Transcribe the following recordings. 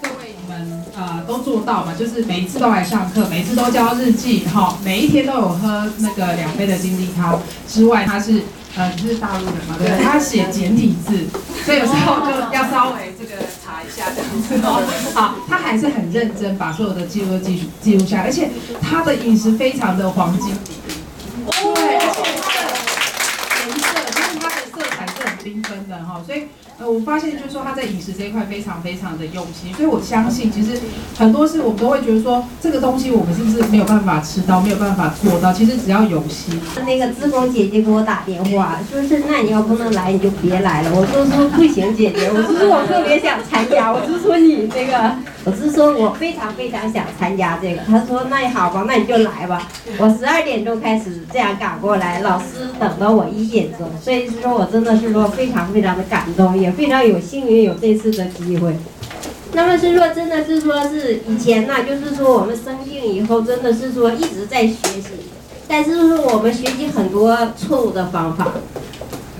各位你们呃都做到嘛，就是每一次都来上课，每一次都交日记，哈，每一天都有喝那个两杯的金鸡汤之外，他是呃你是大陆人嘛，对对？他写简体字，所以有时候就要稍微这个查一下这样子哦。好，他还是很认真把所有的记录都记录记录下来，而且他的饮食非常的黄金比例，对，而且他的颜色就是它的色彩是很缤纷的哈，所以。呃，我发现就是说他在饮食这一块非常非常的用心，所以我相信其实很多事我们都会觉得说这个东西我们是不是没有办法吃到，没有办法做到，其实只要有心。那个志峰姐姐给我打电话，说是那你要不能来你就别来了。我就说不行，姐姐，我是说我特别想参加，我是说你那个，我是说我非常非常想参加这个。他说那也好吧，那你就来吧。我十二点钟开始这样赶过来，老师等到我一点钟，所以是说我真的是说非常非常的感动。也非常有幸运有这次的机会，那么是说真的是说是以前呢，就是说我们生病以后真的是说一直在学习，但是说我们学习很多错误的方法，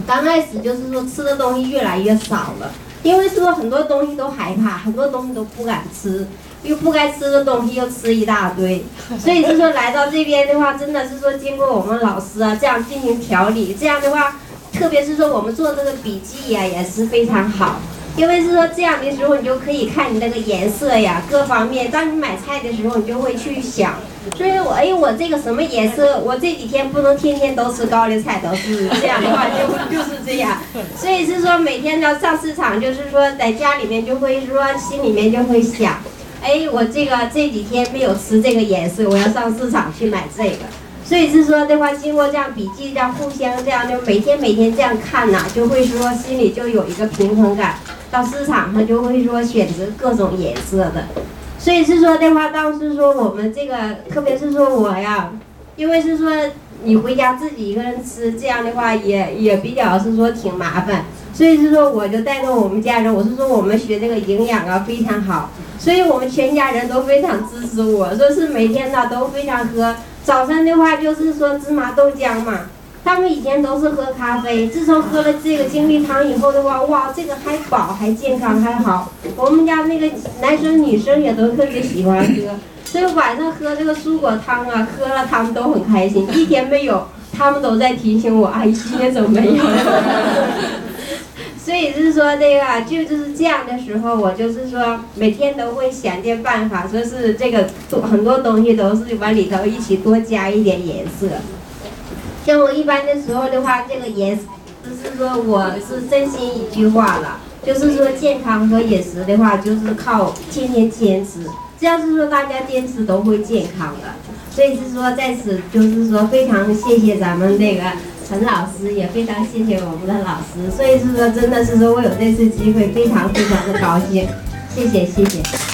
刚开始就是说吃的东西越来越少了，因为说很多东西都害怕，很多东西都不敢吃，又不该吃的东西又吃一大堆，所以是说来到这边的话，真的是说经过我们老师啊这样进行调理，这样的话。特别是说我们做这个笔记呀，也是非常好，因为是说这样的时候，你就可以看你那个颜色呀，各方面。当你买菜的时候，你就会去想，所以我哎，我这个什么颜色？我这几天不能天天都吃高丽菜，都是这样的话，就就是这样。所以是说每天要上市场，就是说在家里面就会说心里面就会想，哎，我这个这几天没有吃这个颜色，我要上市场去买这个。所以是说的话，经过这样笔记，这样互相这样就每天每天这样看呐，就会说心里就有一个平衡感。到市场上就会说选择各种颜色的。所以是说的话，当时说我们这个，特别是说我呀，因为是说你回家自己一个人吃，这样的话也也比较是说挺麻烦。所以是说我就带动我们家人，我是说我们学这个营养啊非常好，所以我们全家人都非常支持我，说是每天呢都非常喝。早上的话就是说芝麻豆浆嘛，他们以前都是喝咖啡，自从喝了这个精力汤以后的话，哇，这个还饱还健康还好。我们家那个男生女生也都特别喜欢喝，所以晚上喝这个蔬果汤啊，喝了他们都很开心。一天没有，他们都在提醒我，阿姨今天怎么没有？所以是说这个，就就是这样的时候，我就是说每天都会想尽办法，说是这个多很多东西都是往里头一起多加一点颜色。像我一般的时候的话，这个颜色就是说我是真心一句话了，就是说健康和饮食的话，就是靠天天坚持。这样是说大家坚持都会健康的。所以是说在此就是说非常谢谢咱们那个。陈老师也非常谢谢我们的老师，所以是说真的是说我有这次机会，非常非常的高兴，谢谢谢谢。